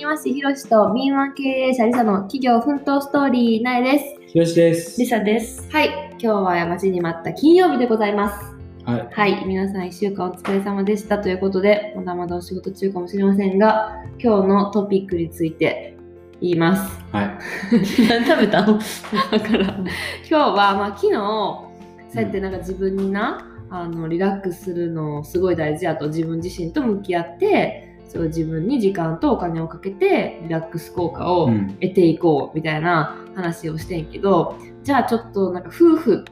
にましひろしと敏腕経営者リサの企業奮闘ストーリーなえです。ひろしです。リサです。はい、今日は待ちに待った金曜日でございます。はい。はい、皆さん1週間お疲れ様でしたということで、まだまだお仕事中かもしれませんが、今日のトピックについて言います。はい。何食べたの？だから、今日は、まあ、昨日、そうやってなんか自分にな、あのリラックスするのすごい大事やと自分自身と向き合ってそう自分に時間とお金をかけてリラックス効果をうん。得ていこうみたいな話をしてんけど、じゃあちょっとなんか夫婦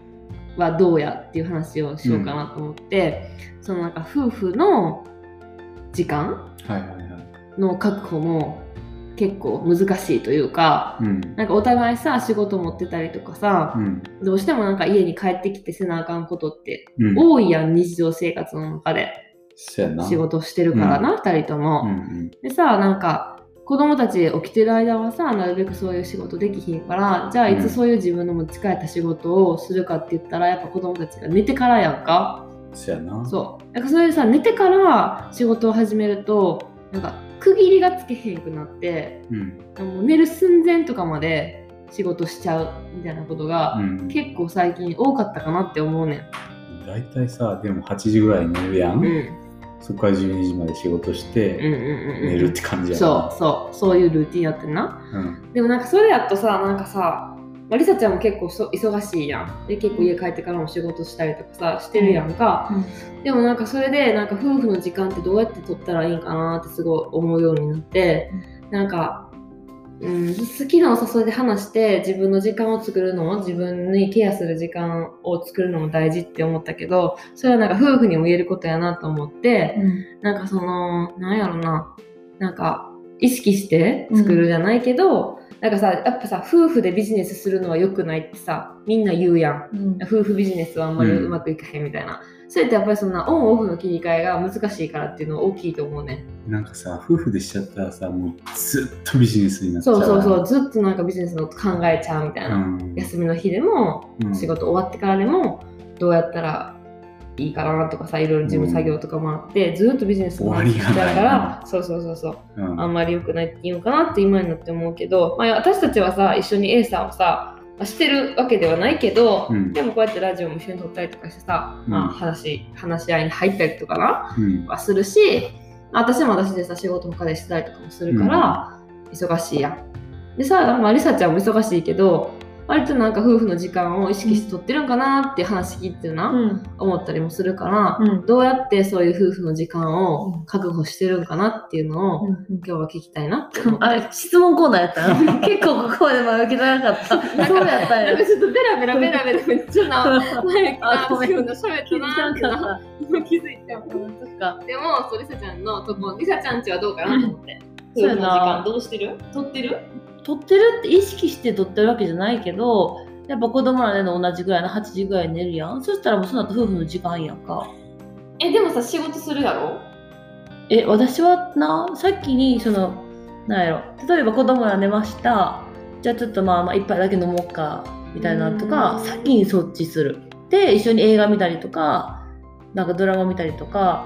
はどうやっていう話をしようかなと思って、そのなんか夫婦の時間。の確保も結構難しいというか、うん。なんかお互いさ仕事持ってたりとかさ、うん。どうしてもなんか家に帰ってきてせなあかんことってうん。多いやん日常生活の中で。仕事してるからな、二人とも。うんうん。でさなんか子供たち起きてる間はさなるべくそういう仕事できひんからじゃあいつそういう自分の持ち帰った仕事をするかって言ったらやっぱ子供たちが寝てからやんかそうやな。そうなんかそれでさ寝てから仕事を始めるとなんか区切りがつけへんくなってうん。もう寝る寸前とかまで仕事しちゃうみたいなことが、うん。結構最近多かったかなって思うねん。大体さ、でも8時ぐらいに寝るやん。うんそこから12時まで仕事しうんて、うんうんうん。寝るって感じやそうな。そう。そういうルーティンやってんな。うん。でもなんかそれやとさなんかさまありさちゃんも結構そ忙しいやん。で結構家帰ってからも仕事したりとかさしてるやんか、でもなんかそれでなんか夫婦の時間ってどうやって取ったらいいんかなってすごい思うようになって、なんかうん、好きなお誘いで話して自分の時間を作るのも自分にケアする時間を作るのも大事って思ったけどそれはなんか夫婦にも言えることやなと思って、なんかその、なんやろな、なんか意識して作るじゃないけど、なんかさ、やっぱさ、夫婦でビジネスするのは良くないってさ、みんな言うやん。うん夫婦ビジネスはあんまりうんうまくいかへんみたいな。それってやっぱりそんなオンオフの切り替えが難しいからっていうのは大きいと思うね。なんかさ、夫婦でしちゃったらさ、もうずっとビジネスになっちゃ。そううそうそう、ずっとなんかビジネスのこと考えちゃうみたいな。うん。休みの日でも、うん仕事終わってからでも、どうやったらいいかなとかさ、いろいろ事務作業とかもあって、ずっとビジネスになっちゃうから、そうそうそうそう。うん。あんまり良くないって言うのかなって今になって思うけど、まあ、私たちはさ一緒に A さんをさまあしてるわけではないけど、うんでもこうやってラジオも一緒に撮ったりとかしてさ、まあ、うん話話し合いに入ったりとかなうん。はするし私も私でさ仕事他でしてたりとかもするから、忙しいやん。でさ、まあ、リサちゃんも忙しいけど割となんか夫婦の時間を意識して撮ってるんかなっていう話聞いてるな、うん思ったりもするから、うんどうやってそういう夫婦の時間を確保してるんかなっていうのを、うん今日は聞きたいなって思ってあれ質問コーナーやった？の 結構ここまで前置き長かった。そうやったんやなんか。ちょっとベラベラベラベラめっちゃな前あごめん自分の喋ったなってな今気づいたそっか。でもそうリサちゃんのとこリサちゃんちはどうかなと思ってそうやな夫婦の時間どうしてる撮ってる撮ってるって意識して撮ってるわけじゃないけど、やっぱ子供らでの同じぐらいの8時ぐらいに寝るやん。そしたらもうその後夫婦の時間やんか。えでもさ仕事するやろ？え、私はな、さっきにその、なんやろ、例えば子供ら寝ました。じゃあちょっとまあまあ一杯だけ飲もうか、みたいなのとうか、ん先にそっちする。で、一緒に映画見たりとか、なんかドラマ見たりとか、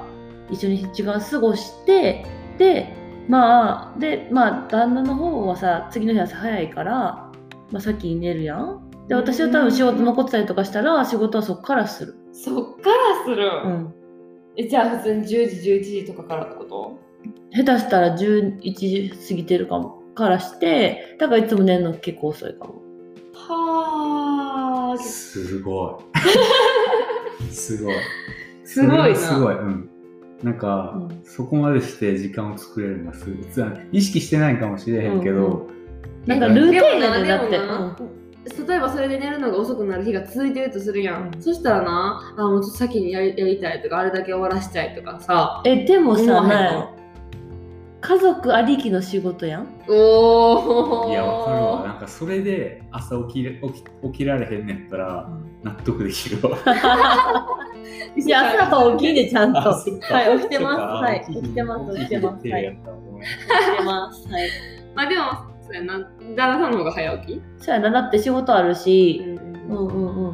一緒に時間過ごして、で、まあ、で、まあ、旦那の方はさ、次の日朝早いから、まあ先に寝るやん。で、私は多分仕事残ってたりとかしたら、仕事はそっからする。そっからする、うん。えじゃあ普通に10時11時とかからってこと？下手したら11時過ぎてるかもからしてだからいつも寝るの結構遅いかもはあ すごい。すごい。すごいすごい。うん。なんか、うん。そこまでして時間を作れるのがすごい。つ意識してないかもしれへんけど、なんかルーティンなやでだって、例えばそれで寝るのが遅くなる日が続いてるとするやん、うん。そしたらなあもうちょっと先にやりやりたいとかあれだけ終わらしちゃいとかさ。えでもさ家族ありきの仕事やん。おおいや、わかるわ。なんかそれで朝起きれ起き起きられへんねんやったら、納得できるわ。いや朝は起きんでちゃんと。はい起きてます。はい起きてます起きてます。はい。起きてます。はい。まあでもそうやな。旦那さんの方が早起き、そうやなだって仕事あるし。うん。うんうん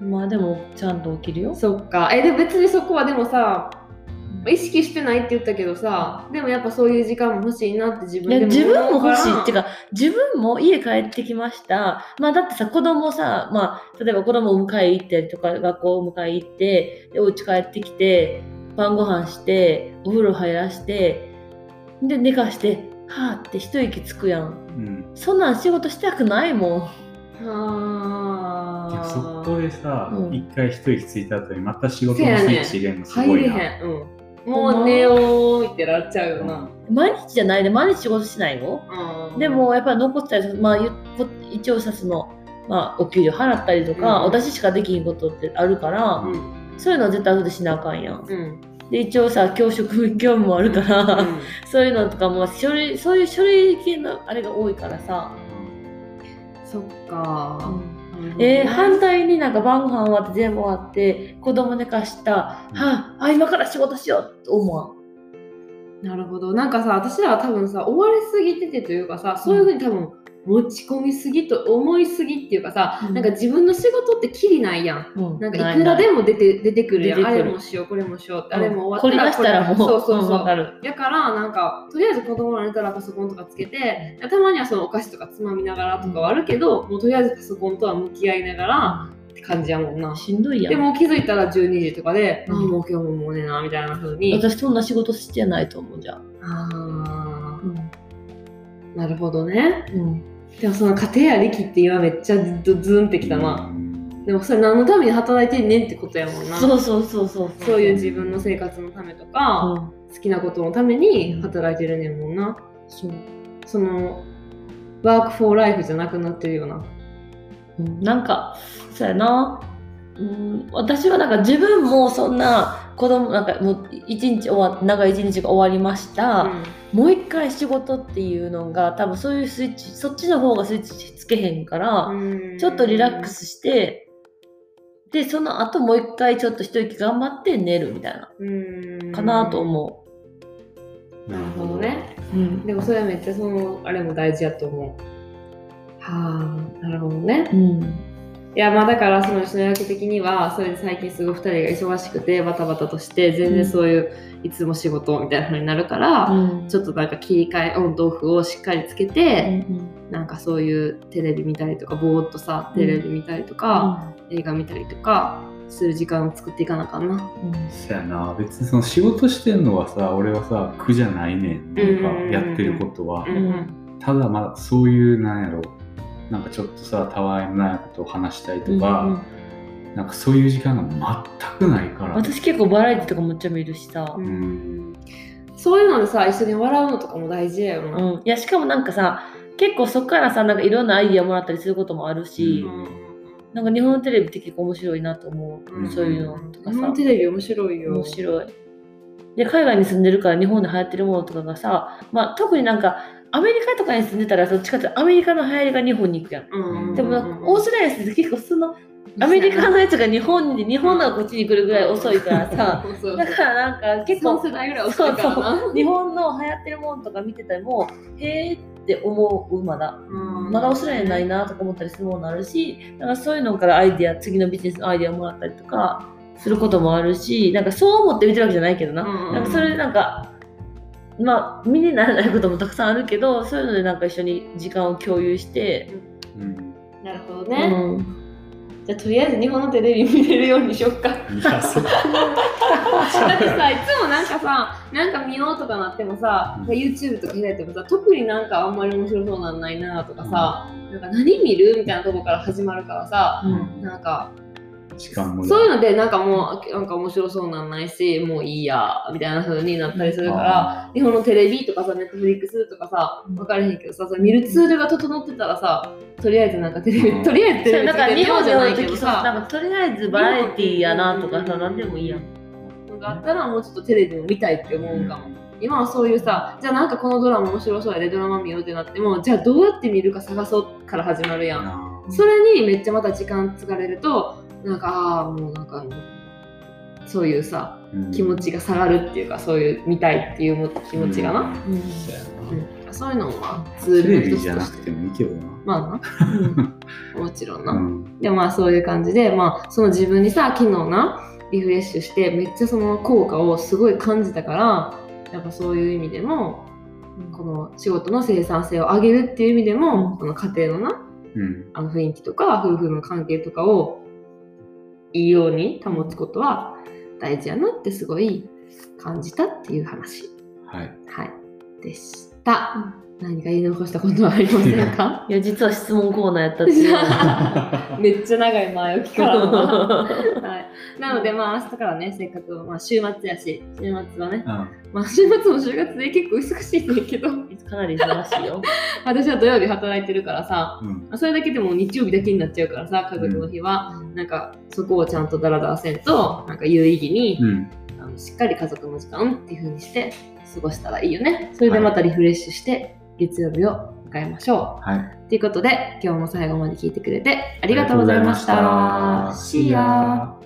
うん。まあでもちゃんと起きるよ。そっか。えでも別にそこはでもさ意識してないって言ったけどさでもやっぱそういう時間も欲しいなって自分でもいや自分も欲しいっていうか自分も家帰ってきました。まあだってさ子供さまあ例えば子供を迎え行ったりとか学校を迎え行ってでお家帰ってきて晩ご飯してお風呂入らしてで寝かしてはあって一息つくやん。うん。そんなん仕事したくないもん。あでもそーこでさうん。一、回一息ついた後にまた仕事のスイッチ入れるのすごいな、入れへん、うん、もう寝ようってなっちゃうよな、毎日じゃないで毎日仕事しないよ。うん。でもやっぱり残ってたりまあ一応さそのまあお給料払ったりとか、うん。私しかできんことってあるから、うん。そういうのは絶対後でしなあかんやん。で一応さ教職業務もあるから、そういうのとかも書類そういう書類系のあれが多いからさ、そっか、えー反対になんか晩ご飯終わって全部終わって子供寝かした、はああ今から仕事しようって思わん。なるほど。なんかさ私らは多分さ追われすぎててというかさそういうふうに多分持ち込みすぎと思いすぎっていうかさ、うん。なんか自分の仕事ってきりないやん。うん。なんかいくらでも出て出てくるやん。あれもしようこれもしようって、うんあれも終わったらこれそうそうそう、だからなんかとりあえず子供が寝たらパソコンとかつけてたまにはそのお菓子とかつまみながらとかはあるけど、もうとりあえずパソコンとは向き合いながらって感じやもんな。しんどいやん。でも気づいたら12時とかで、うん。ああもう今日ももうねえなみたいな風に。私そんな仕事してないと思うじゃん、あうん。ーなるほどね。うんでもその家庭ありきって今めっちゃずっとズンってきたな、でもそれ何のために働いてんねんってことやもんな。そうそうそうそうそう。いう自分の生活のためとか、うん。好きなことのために働いてるねんもんな。そう。そのワークフォーライフじゃなくなってるよな。うん。なんかそうやな、うん、私はなんか自分もそんな子供なんかもう一日終わ長い一日が終わりました、もう一回仕事っていうのが多分そういうスイッチそっちの方がスイッチつけへんから、うん。ちょっとリラックスしてでその後もう一回ちょっと一息頑張って寝るみたいな。うん。かなと思ななるほどね。う、うん。でもそれはめっちゃそのあれも大事やと思う。はあなるほどね。うんいやまあだからその吉野家的にはそれで最近すごい2人が忙しくてバタバタとして全然そういういつも仕事みたいな風になるから、うん。ちょっとなんか切り替えオンとオフをしっかりつけうて、ん。なんかそういうテレビ見たりとかぼーっとさテレビ見たりとか、映画見たりとかする時間を作っていかなあかんな。そやな。別にその仕事してんのはさ俺はさ苦じゃないねん。なんかやってることは、うん。うん。ただまあそういうなんやろなんかちょっとさたわいのないことを話したりとか、うんうん。なんかそういう時間が全くないから。私結構バラエティとかめっちゃ見るしさ、うん。そういうのでさ一緒に笑うのとかも大事やよな。うん、いやしかもなんかさ結構そっからさなんかいろんなアイディアもらったりすることもあるし、うん。なんか日本のテレビって結構面白いなと思う、うん。そういうのとかさ。日本テレビ面白いよ。面白い。で海外に住んでるから日本で流行ってるものとかがさ、まあ、特になんかアメリカとかに住んでたらどっちかってアメリカの流行りが日本に行くやん。うん。でもオーストラリアに住んで結構そのアメリカのやつが日本に日本のがこっちに来るぐらい遅いからさ。そうそうだからなんか結構3世代ぐらい遅いから。な。日本の流行ってるものとか見ててもへーって思うまだ。うん。まだオーストラリアにないなとか思ったりするものあるしなんかそういうのからアイディア次のビジネスのアイディアをもらったりとかすることもあるしなんかそう思って見てるわけじゃないけどな,、うんうん。なんかそれでなんかまあ身にならないこともたくさんあるけどそういうのでなんか一緒に時間を共有して、うん。なるほどうね。ん、じゃあとりあえず日本のテレビ見れるようにしよっか。だってさ、いつもなんかさ、なんか見ようとかなってもさ、うん。YouTube とか開いてもさ、特になんかあんまり面白そうなんないなとかさ、なんか何見るみたいなとこから始まるからさ、うん。なんか、時間もそういうのでなんかもう、なんか面白そうなんないし、もういいや、みたいな風になったりするから、あ日本のテレビとかさ、ネットフリックスとかさ、うん分からへんけどさ、それ見るツールが整ってたらさ、とりあえずなんかテレビ、うんとりあえずテレビから日本じゃないけど時そうなさ、んかとりあえずバラエティーやなとかさうん何でもいいやん。なんかあったらもうちょっとテレビを見たいって思うかも。今はそういうさ、じゃあなんかこのドラマ面白そうやでドラマ見ようってなっても、じゃあどうやって見るか探そうから始まるやん。なそれにめっちゃまた時間疲れると、なんか、ああ、もうなんか、そういうさ、うん気持ちが下がるっていうか、そういう見たいっていう気持ちがな。うんそうんそういうのはツールとして。じゃなくてもいいけどな。まあな。もちろんな。うんでまあそういう感じで、まあその自分にさ、昨日な、リフレッシュしてめっちゃその効果をすごい感じたからやっぱそういう意味でもこの仕事の生産性を上げるっていう意味でも、うんこの家庭のなうん。あの雰囲気とか夫婦の関係とかをいいように保つことは大事やなってすごい感じたっていう話、はい。はい、でした。何か言い残したことはありませんか？いや実は質問コーナーやったっていう。めっちゃ長い前置きから はい、なのでまあ明日からねせっかく、まあ、週末やし週末はね、うん。まあ、週末も週月で結構忙しいねんけど。かなり忙しいよ。私は土曜日働いてるからさ。うん。それだけでも日曜日だけになっちゃうからさ家族の日は、なんかそこをちゃんとダラダラせんとなんか有意義に、うん。あのしっかり家族の時間っていう風にして過ごしたらいいよね。それでまたリフレッシュして月曜日を迎えましょはい。うということで今日も最後まで聞いてくれてありがとうございました。した。See ya!